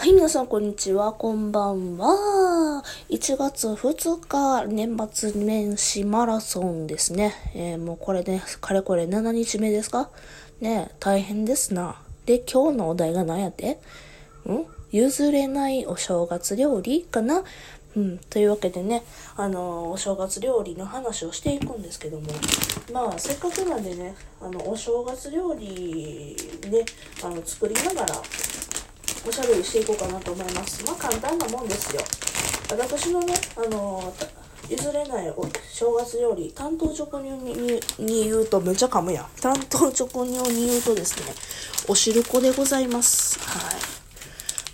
はい、皆さん、こんにちは。こんばんは。1月2日、年末年始マラソンですね。えー、もうこれね、かれこれ7日目ですか？ね大変ですな。で、今日のお題が何やって？ん？譲れないお正月料理かな？うん、というわけでね、あのー、お正月料理の話をしていくんですけども、まあ、せっかくなんでね、あの、お正月料理ね、あの、作りながら、おしゃべりしていこうかなと思います。まあ簡単なもんですよ。私のね、あの譲れないお正月料理、担当直入にに言うと、めちゃ噛むやん。担当直入に言うとですね、お汁粉でございます。は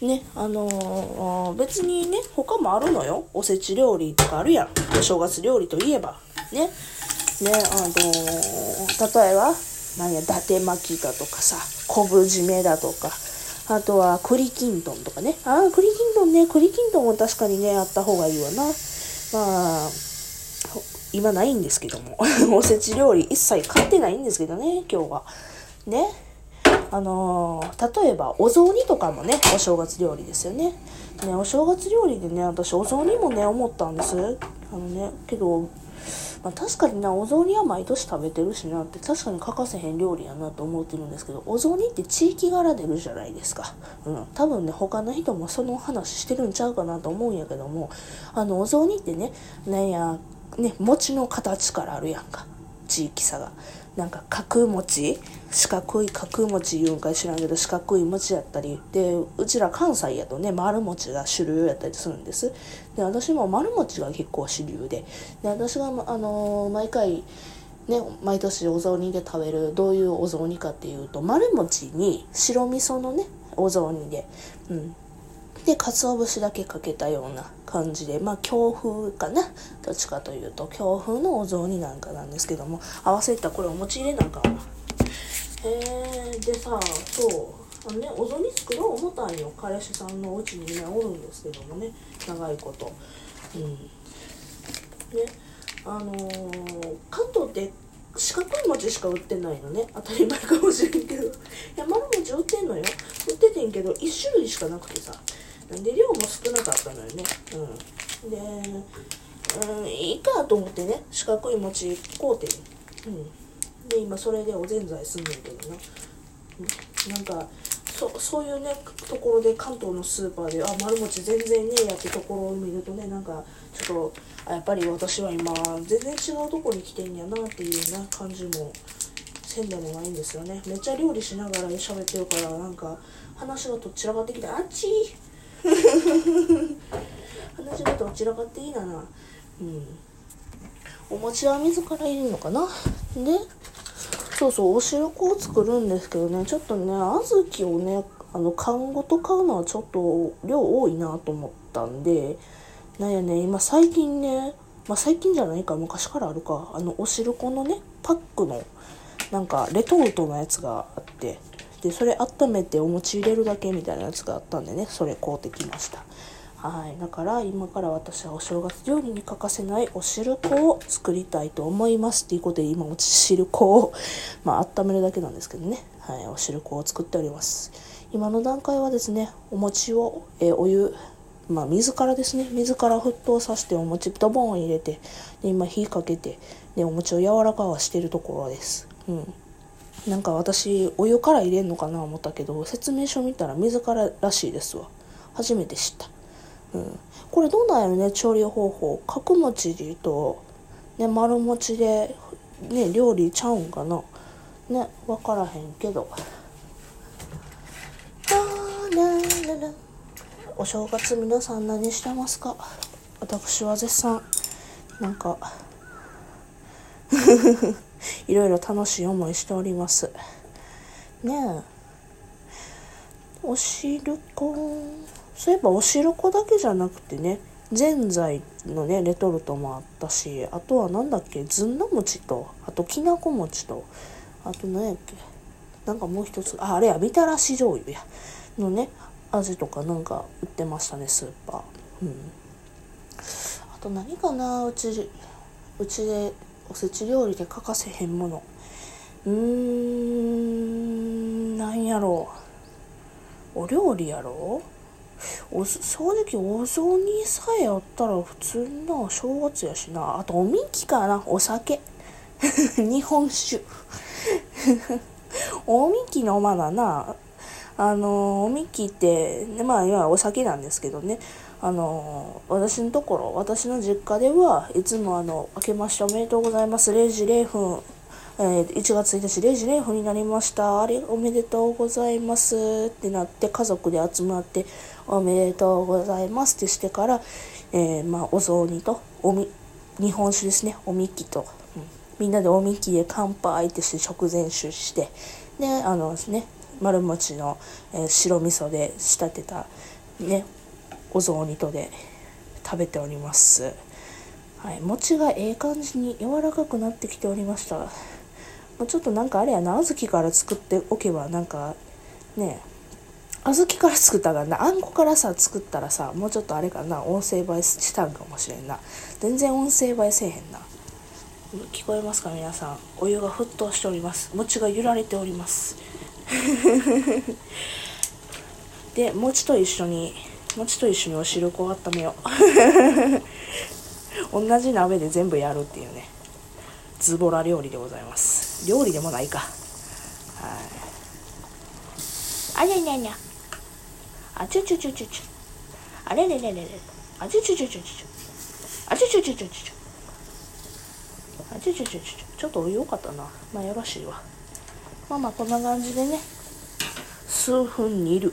い。ね、あのー、別にね、他もあるのよ。おせち料理とかあるやん。お正月料理といえば。ね。ね、あのー、例えば、なんや、伊達巻きだとかさ、昆布締めだとか、あとは栗きんとんとかね。ああ、栗きんとんね。栗きんとんは確かにね、あった方がいいわな。まあ、今ないんですけども。おせち料理一切買ってないんですけどね、今日は。ね。あのー、例えば、お雑煮とかもね、お正月料理ですよね。ね、お正月料理でね、私お雑煮もね、思ったんです。あのね、けど、まあ、確かになお雑煮は毎年食べてるしなって確かに欠かせへん料理やなと思ってるんですけどお雑煮って地域柄出るじゃないですか、うん、多分ね他の人もその話してるんちゃうかなと思うんやけどもあのお雑煮ってねなんやね餅の形からあるやんか。地域差が。なんか角餅四角い角餅言うんか知らんけど四角い餅やったり。でうちら関西やとね丸餅が主流やったりするんです。で私も丸餅が結構主流で。で私が、あのー、毎回ね、毎年お雑煮で食べるどういうお雑煮かっていうと丸餅に白味噌のねお雑煮で、うん、で鰹節だけかけたような感じでまあ強風かな？どっちかというと強風のお雑煮なんかなんですけども合わせたこれお餅入れなんかなえー、でさそう。あのねお雑煮作ろう思ったんよ。彼氏さんのお家にねおるんですけどもね。長いこと。うん。ね。あのー、関東って四角い餅しか売ってないのね。当たり前かもしれんけど。いや丸餅売ってんのよ。売っててんけど1種類しかなくてさ。で量も少なかったのよね。うん。でうんいいかと思ってね四角い餅買うてうん。で今それでおぜんざいすんねんけどな、うん、なんかそそういうねところで関東のスーパーであ丸餅全然ねえやってところを見るとねなんかちょっとやっぱり私は今全然違うとこに来てんやなっていうな感じもせんでもないんですよね。めっちゃ料理しながら喋ってるからなんか話がとっちらかってきてあっち話がどちらかっていいななうん。お餅は自ら入れるのかな？でそうそうお汁粉を作るんですけどね。ちょっとね小豆をねあの缶ごと買うのはちょっと量多いなと思ったんでなんやね今最近ねまあ最近じゃないか。昔からあるか。あのお汁粉のねパックのなんかレトルトのやつがあって。でそれ温めてお餅入れるだけみたいなやつがあったんでね。それ買うてきました。はい。だから今から私はお正月料理に欠かせないお汁粉を作りたいと思いますっていうことで今お汁粉をまあ温めるだけなんですけどね。はい。お汁粉を作っております。今の段階はですねお餅を、えー、お湯まあ、水からですね。水から沸騰させてお餅ドボン入れてで今火かけてでお餅を柔らかはしてるところです。うん。なんか私お湯から入れんのかな思ったけど説明書見たら水かららしいですわ。初めて知った。うん。これどうなんやろね調理方法。角餅で言うとね丸餅でね料理ちゃうんかな。ね分からへんけど。お正月皆さん何してますか？私は絶賛。なんか。いろいろ楽しい思いしております。ねえ。お汁粉。そういえばお汁粉だけじゃなくてねぜんざいのねレトルトもあったしあとは何だっけずんだ餅とあときなこ餅とあと何やっけなんかもう一つああれやみたらし醤油やのね味とかなんか売ってましたねスーパー。うん。あと何かなうちうちでおせち料理で欠かせへんもの。うーんなんやろう。お料理やろ？お正直お雑煮さえあったら普通な正月やしな。あとおみきかなお酒。日本酒。おみき飲まなな。あのおみきってまあ今お酒なんですけどね。あの私のところ私の実家ではいつもあの「明けましておめでとうございます。0時0分」えー、1月1日0時0分になりました。あれ、おめでとうございます。ってなって家族で集まっておめでとうございますってしてから、えー、まあ、お雑煮とおみ、日本酒ですね、おみきと、うん、みんなでおみきで乾杯ってして食前酒して、で、あのね、丸餅の、えー、白味噌で仕立てたね、お雑煮とで食べております。はい、餅がええ感じに柔らかくなってきておりました。もうちょっとなんかあれやな、小豆から作っておけばなんか、ね小豆から作ったからな、あんこからさ、作ったらさ、もうちょっとあれかな、音声映えしたんかもしれんな。全然音声映えせえへんな。聞こえますか皆さん。お湯が沸騰しております。餅が揺られております。で、餅と一緒に、餅と一緒にお汁粉を温めよう。同じ鍋で全部やるっていうね。ズボラ料理でございます。料理でもないか。はい。あにゃにゃにゃ。あちゅちゅちゅちゅちゅ。あれれれれれ。あちゅちゅちゅちゅちゅ。あちゅちゅちゅちゅちゅ。あちゅちゅちゅちゅ。ちょっとお湯多かったな。まあよろしいわ。まあまあこんな感じでね。数分煮る。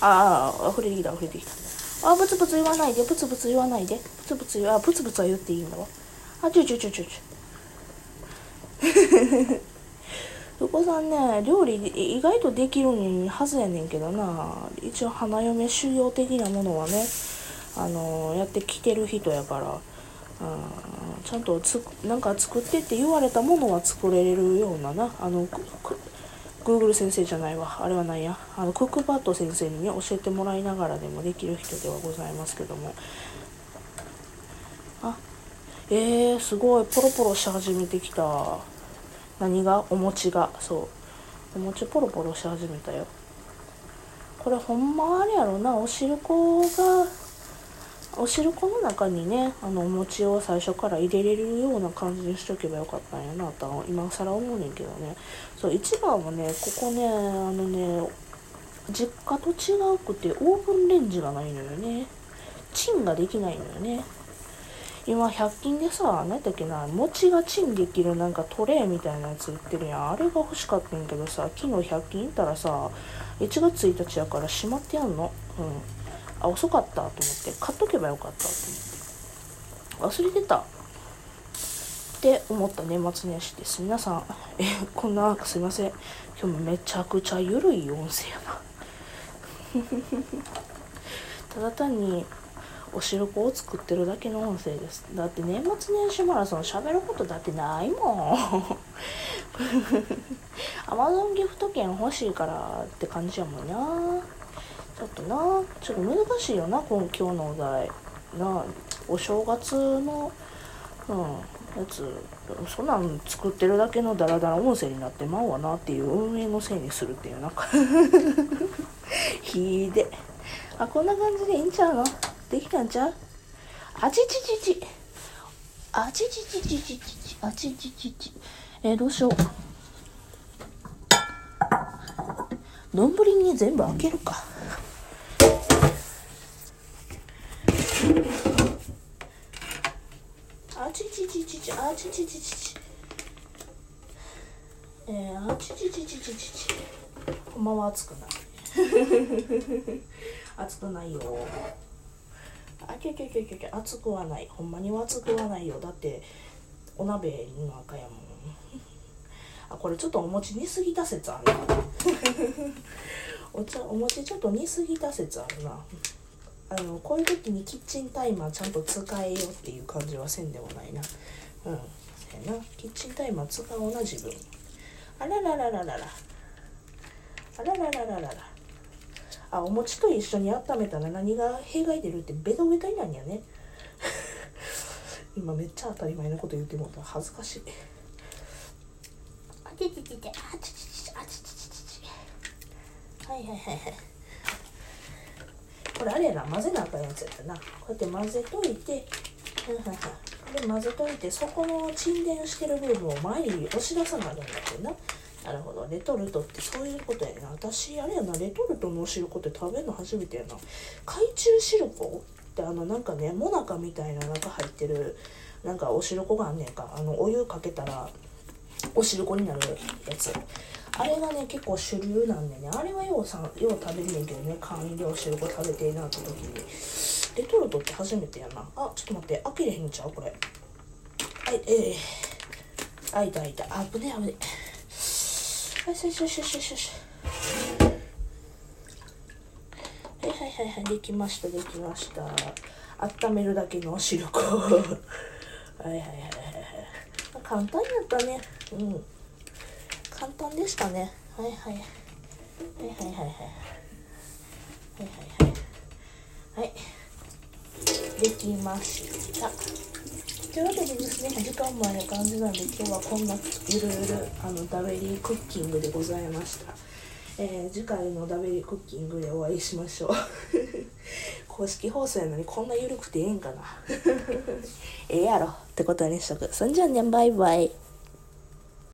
ああ、溢れてきた、溢れてきた。あ、ブツブツ言わないで、ブツブツ言わないで。ブツブツ言わ、ブツブツは言っていいんだわ。あちょちょちょちょちょ お子さんね料理意外とできるはずやねんけどな一応花嫁修行的なものはねあのやってきてる人やから、ちゃんとつなんか作ってって言われたものは作れるようななあのグーグル先生じゃないわ。あれは何や？あのクックパッド先生にね教えてもらいながらでもできる人ではございますけども。あえー、すごい。ポロポロし始めてきた。何が？お餅が。そう。お餅ポロポロし始めたよ。これほんまあれやろな。お汁粉がお汁粉の中にねあのお餅を最初から入れれるような感じにしとけばよかったんやなと今更思うねんけどね。そう一番はねここねあのね実家と違うくてオーブンレンジがないのよね。チンができないのよね。今100均でさ何だっけな餅がチンできるなんかトレーみたいなやつ売ってるやん。あれが欲しかったんやけどさ昨日100均行ったらさ1月1日やから閉まってやんの。うん。あ遅かったと思って買っとけばよかったと思って。忘れてたって思った年末年始です。皆さんえこんなすいません。今日もめちゃくちゃゆるい音声やな。ただ単にお汁粉を作ってるだけの音声です。だって年末年始マラソン喋ることだってないもん。アマゾンギフト券欲しいからって感じやもんな。ちょっとなちょっと難しいよな今今日のお題なお正月のうんやつそんなん作ってるだけのダラダラ音声になってまうわなっていう運営のせいにするっていうなんかひであこんな感じでいいんちゃうの？できたんちゃう？あちちちち。あちちちちちち。あちちちち。え、どうしよう。丼に全部開けるか。あちちちちち。あちちちちち。えー、あちちちちちちち。ほんまは熱くない。熱くないよ。あきゃきゃきゃきゃきゃ熱くはないほんまには熱くはないよだってお鍋の赤やもんあこれちょっとお餅煮すぎた説あるな お茶お餅ちょっと煮すぎた説あるなあのこういう時にキッチンタイマーちゃんと使えよっていう感じはせんでもないな。うん。そうやな。キッチンタイマー使おうな自分。あらららららら。あらららららら。あお餅と一緒に温めたら何が弊害出るってベタベタになんやね。今めっちゃ当たり前のこと言ってもた。恥ずかしい。あちちちちあちちちちあちちちちち。はいはいはいはい。これあれやな混ぜなあかんやつやったな。こうやって混ぜといてふんふんふん。で混ぜといてそこの沈殿してる部分を前に押し出さなあかんだってな。なるほど。レトルトってそういうことやな私あれやな。レトルトのお汁粉って食べるの初めてやな。海中汁粉ってあのなんかねもなかみたいな中入ってるなんかお汁粉があんねんか。あのお湯かけたらお汁粉になるやつ。あれがね結構主流なんでね。あれはようさよう食べんねんけどね。缶入りお汁粉食べてえなって時に。レトルトって初めてやな。あちょっと待って。開けれへんちゃう？これ。はいえー、開いた開いた。あぶねあぶねよしよしよしよしよしよしはいはいはいはい。できましたできました。温めるだけのお汁粉はいはいはいはいはい。簡単やったね。うん。簡単でしたね。はいはい。はいはいはいはい。はいはいはい。はい。できました。というわけでですね時間もある感じなんで今日はこんなゆるゆるあのダベリークッキングでございました。えー、次回のダベリークッキングでお会いしましょう。公式放送やのにこんな緩くてええんかな。ええやろってことにしとく。そんじゃあねバイバイ。